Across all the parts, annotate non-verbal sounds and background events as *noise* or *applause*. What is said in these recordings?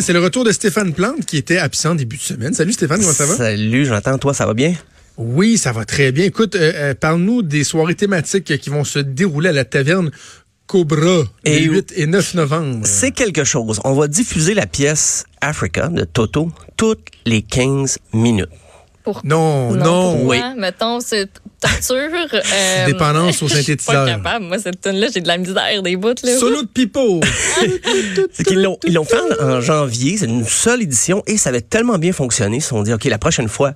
c'est le retour de Stéphane Plante qui était absent début de semaine. Salut Stéphane, comment ça va? Salut, Jonathan, toi, ça va bien? Oui, ça va très bien. Écoute, euh, euh, parle-nous des soirées thématiques qui vont se dérouler à la taverne Cobra les Et- 8 et 9 novembre. C'est quelque chose. On va diffuser la pièce Africa de Toto toutes les 15 minutes. Pour... Non, non. pour oui. moi, Mettons, c'est torture. *laughs* euh, Dépendance au Je suis synthétiseur. pas capable. Moi, cette tune là j'ai de la misère des bouts. Là. Solo de Pipo. *laughs* C'est qu'ils l'ont, ils l'ont fait en, en janvier, c'est une seule édition et ça avait tellement bien fonctionné, ils se sont dit, OK, la prochaine fois,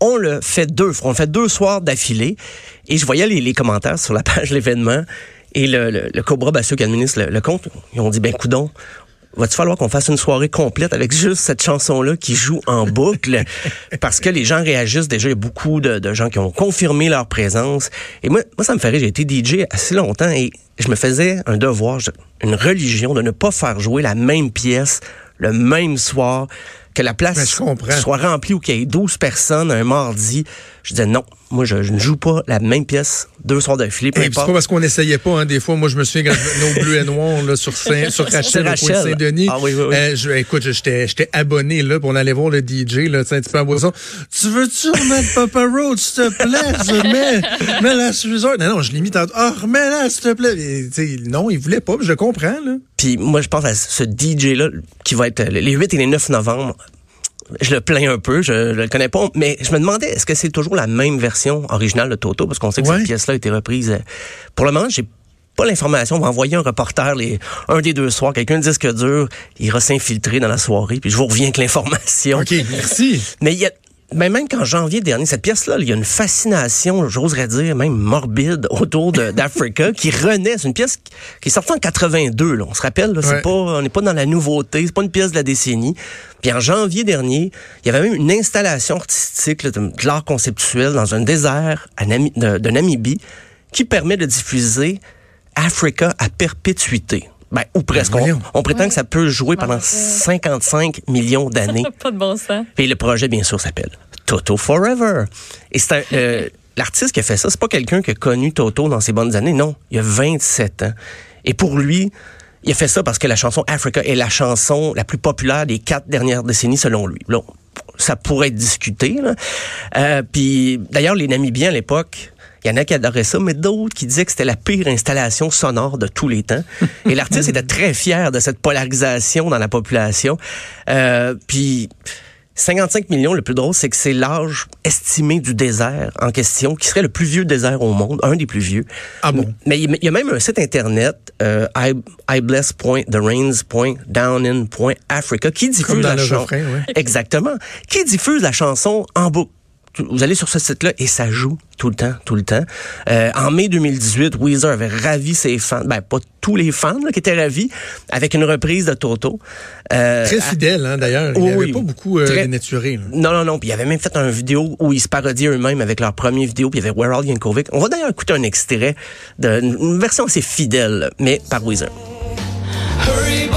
on le fait deux fois, on le fait deux soirs d'affilée. Et je voyais les, les commentaires sur la page l'événement et le, le, le Cobra Bassio qui administre le, le compte, ils ont dit, ben coudon, va-tu falloir qu'on fasse une soirée complète avec juste cette chanson-là qui joue en *laughs* boucle? Parce que les gens réagissent déjà. Il y a beaucoup de, de gens qui ont confirmé leur présence. Et moi, moi, ça me ferait, j'ai été DJ assez longtemps et je me faisais un devoir, une religion de ne pas faire jouer la même pièce le même soir, que la place Ben, soit remplie ou qu'il y ait 12 personnes un mardi. Je disais non, moi je, je ne joue pas la même pièce deux soirs d'affilée, puis c'est pas parce qu'on n'essayait pas, hein. Des fois, moi, je me souviens quand je venais au bleu et noir, là, sur, Saint, *laughs* sur Rachel, Sur au coin de Rachel. Saint-Denis. Ah oui, oui, oui. Euh, je, écoute, j'étais, abonné, là, puis on allait voir le DJ, là, un petit peu en boisson. Tu veux-tu remettre Papa Road, s'il te plaît? Je mets, mets la suiveur. Non, non, je l'ai mis tantôt. Ah, remets-la, s'il te plaît. Et, non, il voulait pas, je comprends, là. Puis moi, je pense à ce DJ-là qui va être les 8 et les 9 novembre. Je le plains un peu, je, je le connais pas, mais je me demandais, est-ce que c'est toujours la même version originale de Toto? Parce qu'on sait que Ouais. cette pièce-là a été reprise. euh, Pour le moment, j'ai pas l'information. On va envoyer un reporter les, un des deux soirs, quelqu'un de disque dur, il ira s'infiltrer dans la soirée, puis je vous reviens avec l'information. OK, merci. Mais il y a, ben même qu'en janvier dernier, cette pièce-là, il y a une fascination, j'oserais dire, même morbide autour *laughs* d'Africa qui renaît. C'est une pièce qui- est sortie en 82, là. On se rappelle, là, c'est Ouais. pas, on n'est pas dans la nouveauté, c'est pas une pièce de la décennie. Puis en janvier dernier, il y avait même une installation artistique là, de, de l'art conceptuel dans un désert à Nami- de, de Namibie qui permet de diffuser Africa à perpétuité. Ben, ou presque. On, voyons. on prétend que ça peut jouer pendant rappelle. 55 millions *laughs* d'années. pas de bon sens. Et le projet, bien sûr, s'appelle Toto Forever. Et c'est un, euh, *laughs* l'artiste qui a fait ça, c'est pas quelqu'un qui a connu Toto dans ses bonnes années. Non, il a 27 ans. Et pour lui, il a fait ça parce que la chanson Africa est la chanson la plus populaire des quatre dernières décennies, selon lui. Là, ça pourrait être discuté. Là. Euh, puis, d'ailleurs, les Namibiens à l'époque, il y en a qui adoraient ça, mais d'autres qui disaient que c'était la pire installation sonore de tous les temps. Et l'artiste était très fier de cette polarisation dans la population. Euh, puis 55 millions, le plus drôle, c'est que c'est l'âge estimé du désert en question, qui serait le plus vieux désert au monde, un des plus vieux. Ah bon? Mais il y a même un site internet, euh, ibless.therains.downin.africa, qui diffuse Comme dans la chanson. ouais. Exactement. Qui diffuse la chanson en boucle. Vous allez sur ce site-là et ça joue tout le temps, tout le temps. Euh, en mai 2018, Weezer avait ravi ses fans, ben pas tous les fans là, qui étaient ravis, avec une reprise de Toto. Euh, Très fidèle, hein, d'ailleurs. Il oui, n'y avait oui. pas beaucoup euh, Très- dénaturé, là. non, non, non. Puis il avait même fait une vidéo où ils se parodiaient eux-mêmes avec leur première vidéo. Puis il y avait We're All Yankovic. On va d'ailleurs écouter un extrait d'une version assez fidèle, mais par Weezer. Hurry,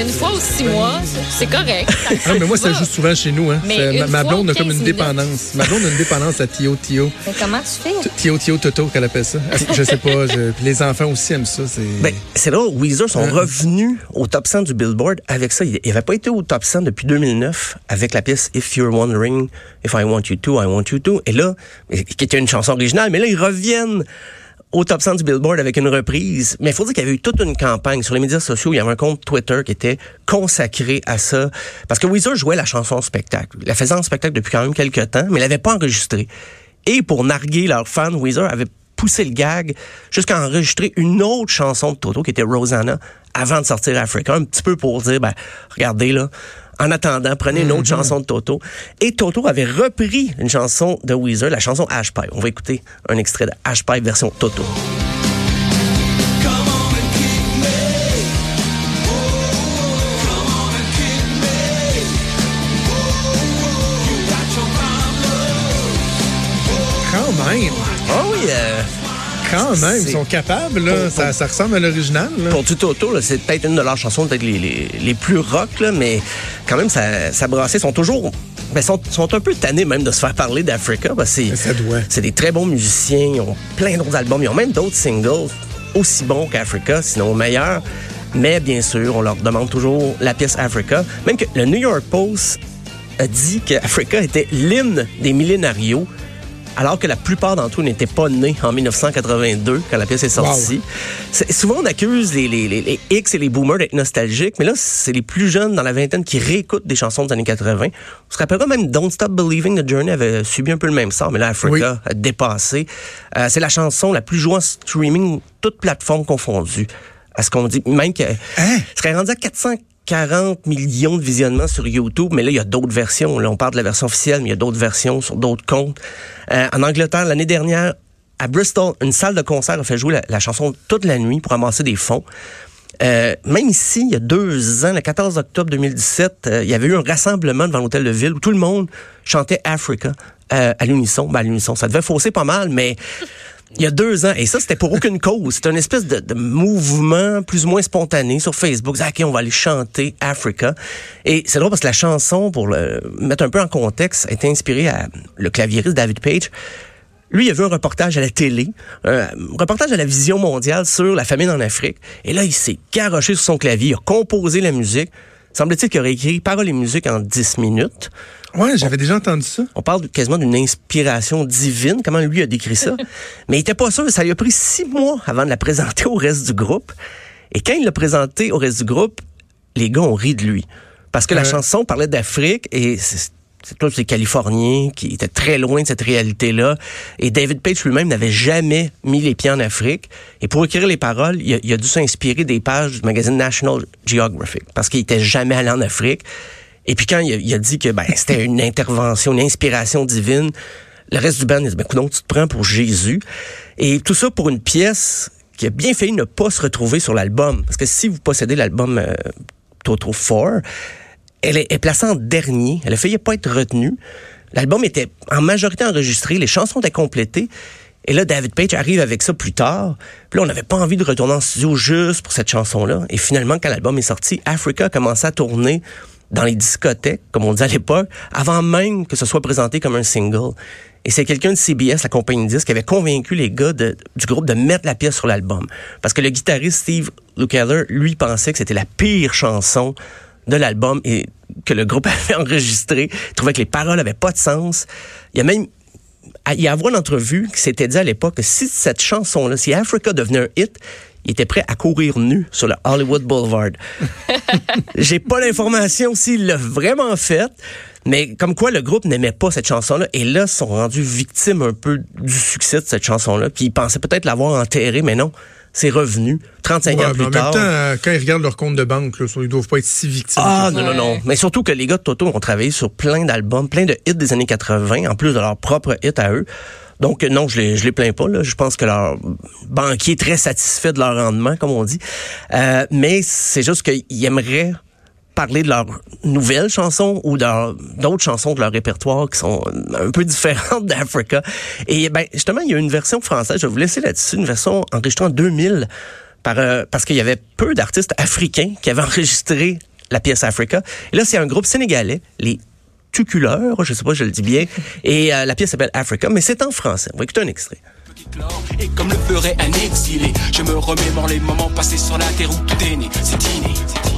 une fois ou six mois, c'est correct. *laughs* Ah, mais moi, ça joue souvent chez nous. Hein. Ma, ma blonde a comme 15 une minutes. dépendance. Ma blonde a une dépendance à Tio Tio. Mais comment tu fais? Tio Tio Toto, qu'elle appelle ça. Je sais pas. je- puis les enfants aussi aiment ça. C'est... Ben, c'est là, Weezer sont Hein? revenus au top 100 du Billboard avec ça. Ils n'avaient pas été au top 100 depuis 2009 avec la pièce If You're Wondering, If I Want You To, I Want You To. Et là, qui était une chanson originale, mais là, ils reviennent au top 100 du Billboard avec une reprise. Mais il faut dire qu'il y avait eu toute une campagne sur les médias sociaux. Il y avait un compte Twitter qui était consacré à ça. Parce que Weezer jouait la chanson spectacle. Il la faisait en spectacle depuis quand même quelques temps, mais il l'avait pas enregistrée. Et pour narguer leurs fans, Weezer avait poussé le gag jusqu'à enregistrer une autre chanson de Toto qui était Rosanna avant de sortir Africa, un petit peu pour dire, ben, regardez là, en attendant, prenez une autre chanson de Toto. Et Toto avait repris une chanson de Weezer, la chanson Ash Pie. On va écouter un extrait de Ash Pie version Toto. Quand même. Oh oui, euh, Quand même, ils sont capables, là. Pour- Ça, pour- ça ressemble à l'original. Pour du Toto, là, c'est peut-être une de leurs chansons peut-être les, les, les plus rock, là, mais quand même, ça, ça brassait. Ils sont toujours... Ben, sont, sont un peu tannés même de se faire parler d'Africa. que c'est- Ça doit. C'est des très bons musiciens. Ils ont plein d'autres albums. Ils ont même d'autres singles aussi bons qu'Africa, sinon meilleurs. Mais bien sûr, on leur demande toujours la pièce Africa. Même que le New York Post a dit qu'Africa était l'hymne des millénarios, alors que la plupart d'entre eux n'étaient pas nés en 1982 quand la pièce est sortie. Souvent, on accuse les, les- les- les X et les boomers d'être nostalgiques, mais là, c'est les plus jeunes dans la vingtaine qui réécoutent des chansons des années 80. On se rappellera même Don't Stop Believing, The Journey avait subi un peu le même sort, mais là, Africa Oui. a dépassé. Euh, c'est la chanson la plus jouée en streaming, toutes plateformes confondues. À ce qu'on dit, même que Hein? serait rendu à 440 millions de visionnements sur YouTube, mais là, il y a d'autres versions. Là, on parle de la version officielle, mais il y a d'autres versions sur d'autres comptes. Euh, en Angleterre, l'année dernière, à Bristol, une salle de concert a fait jouer la, la chanson toute la nuit pour amasser des fonds. Euh, même ici, il y a deux ans, le 14 octobre 2017, euh, il y avait eu un rassemblement devant l'hôtel de ville où tout le monde chantait Africa euh, à l'unisson. Ben, à l'unisson, ça devait fausser pas mal, mais il y a deux ans, et ça, c'était pour aucune cause. C'était une espèce de, mouvement plus ou moins spontané sur Facebook. OK, on va aller chanter Africa. Et c'est drôle parce que la chanson, pour le mettre un peu en contexte, a été inspirée à le claviériste David Page. Lui, il a vu un reportage à la télé, un reportage à la vision mondiale sur la famine en Afrique. Et là, il s'est garoché sur son clavier, il a composé la musique. Semble-t-il qu'il aurait écrit paroles et musique en 10 minutes. Ouais, j'avais déjà entendu ça. On parle quasiment d'une inspiration divine, comment lui a décrit ça? *laughs* Mais il était pas sûr, ça lui a pris six mois avant de la présenter au reste du groupe. Et quand il l'a présentée au reste du groupe, les gars ont ri de lui. Parce que la chanson parlait d'Afrique et c'est tous ces Californiens qui étaient très loin de cette réalité-là. Et David Page lui-même n'avait jamais mis les pieds en Afrique. Et pour écrire les paroles, il a, dû s'inspirer des pages du magazine National Geographic parce qu'il était jamais allé en Afrique. Et puis quand il a, dit que ben, c'était une intervention, une inspiration divine, le reste du band, il dit, ben, tu te prends pour Jésus. Et tout ça pour une pièce qui a bien failli ne pas se retrouver sur l'album. Parce que si vous possédez l'album euh, Toto 4, elle est, est placée en dernier. Elle a failli pas être retenue. L'album était en majorité enregistré, les chansons étaient complétées. Et là, David Page arrive avec ça plus tard. Puis là, on n'avait pas envie de retourner en studio juste pour cette chanson-là. Et finalement, quand l'album est sorti, Africa a commencé à tourner dans les discothèques, comme on disait à l'époque, avant même que ce soit présenté comme un single. Et c'est quelqu'un de CBS, la compagnie de disques, qui avait convaincu les gars du groupe de mettre la pièce sur l'album. Parce que le guitariste Steve Lukather, lui, pensait que c'était la pire chanson de l'album et que le groupe *laughs* avait enregistré. Trouvait que les paroles avaient pas de sens. Il y a même il y a une entrevue qui s'était dit à l'époque que si cette chanson-là, si Africa devenait un hit, il était prêt à courir nu sur le Hollywood Boulevard. *laughs* J'ai pas l'information s'il l'a vraiment fait, mais comme quoi le groupe n'aimait pas cette chanson-là, et là, sont rendus victimes un peu du succès de cette chanson-là, puis ils pensaient peut-être l'avoir enterrée, mais non, c'est revenu 35 Ouais, ans mais plus en tard. même temps, euh, quand ils regardent leur compte de banque, là, ils doivent pas être si victimes. Ah non, non, non. Mais surtout que les gars de Toto ont travaillé sur plein d'albums, plein de hits des années 80, en plus de leurs propres hits à eux. Donc non, je les, je les plains pas. Là. Je pense que leur banquier est très satisfait de leur rendement, comme on dit. Euh, mais c'est juste qu'ils aimeraient parler de leurs nouvelles chansons ou leur- d'autres chansons de leur répertoire qui sont un peu *laughs* différentes d'Africa. Et ben justement, il y a une version française, je vais vous laisser là-dessus, une version enregistrée en 2000 par, euh, parce qu'il y avait peu d'artistes africains qui avaient *laughs* enregistré la pièce Africa. Et là, c'est un groupe sénégalais, les Tuculeurs, je sais pas, si je le dis bien, *laughs* et euh, la pièce s'appelle Africa, mais c'est en français. On va écouter un extrait. qui clore. Et comme le ferait un exilé, je me remémore les moments passés sur la terre où tout est né. C'est inné,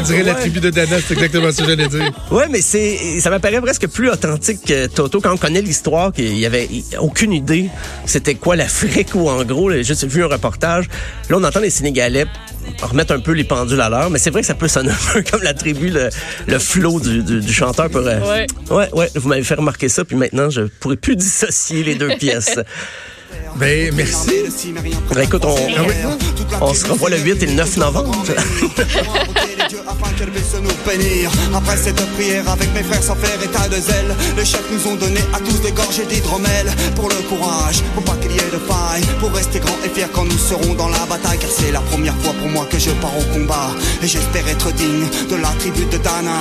On dirait la, la tribu de Dana. C'est exactement ce que j'allais dire. *laughs* Ouais, mais c'est, ça m'apparaît presque plus authentique que Toto quand on connaît l'histoire, qu'il y avait aucune idée c'était quoi l'Afrique ou en gros, j'ai juste vu un reportage. Là, on entend les Sénégalais remettre un peu les pendules à l'heure, mais c'est vrai que ça peut sonner un peu comme la tribu, le, le flow du, du, du chanteur. Pour, euh, Ouais. ouais, ouais, vous m'avez fait remarquer ça, puis maintenant, je pourrais plus dissocier les deux *laughs* pièces. Ben, merci. Ben, écoute, on, Ah oui. on se revoit le 8 et le 9 novembre. Afin qu'elle puisse nous *laughs* bénir. Après cette prière avec mes frères sans faire état de zèle, les chefs nous ont donné à tous des gorgées d'hydromel pour le courage, pour pas qu'il y ait de faille, pour rester grand et fier quand nous serons dans la bataille. Car c'est la première fois pour moi que je pars au combat et j'espère être digne de la tribu de Dana.